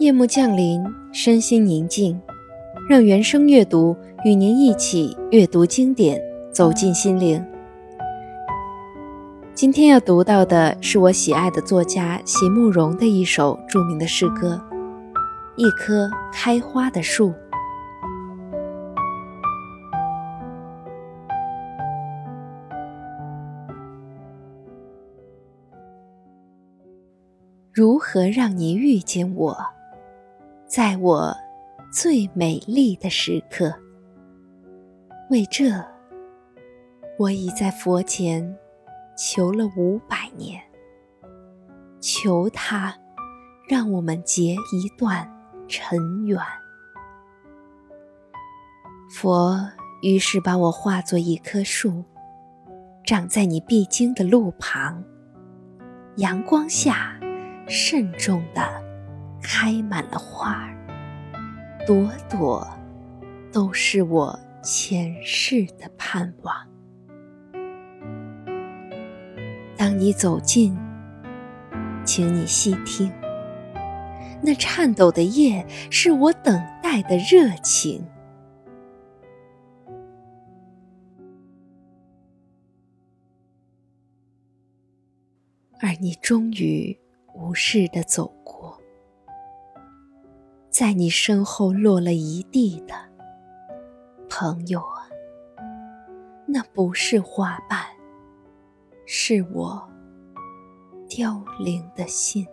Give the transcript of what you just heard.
夜幕降临，身心宁静，让原声阅读与您一起阅读经典，走进心灵。今天要读到的是我喜爱的作家席慕容的一首著名的诗歌《一棵开花的树》。如何让你遇见我，在我最美丽的时刻？为这，我已在佛前求了五百年，求他让我们结一段尘缘。佛于是把我化作一棵树，长在你必经的路旁，阳光下。慎重的开满了花儿，朵朵都是我前世的盼望。当你走近，请你细听，那颤抖的叶是我等待的热情，而你终于。无视的走，在你身后落了一地的朋友啊，那不是花瓣，是我凋零的心。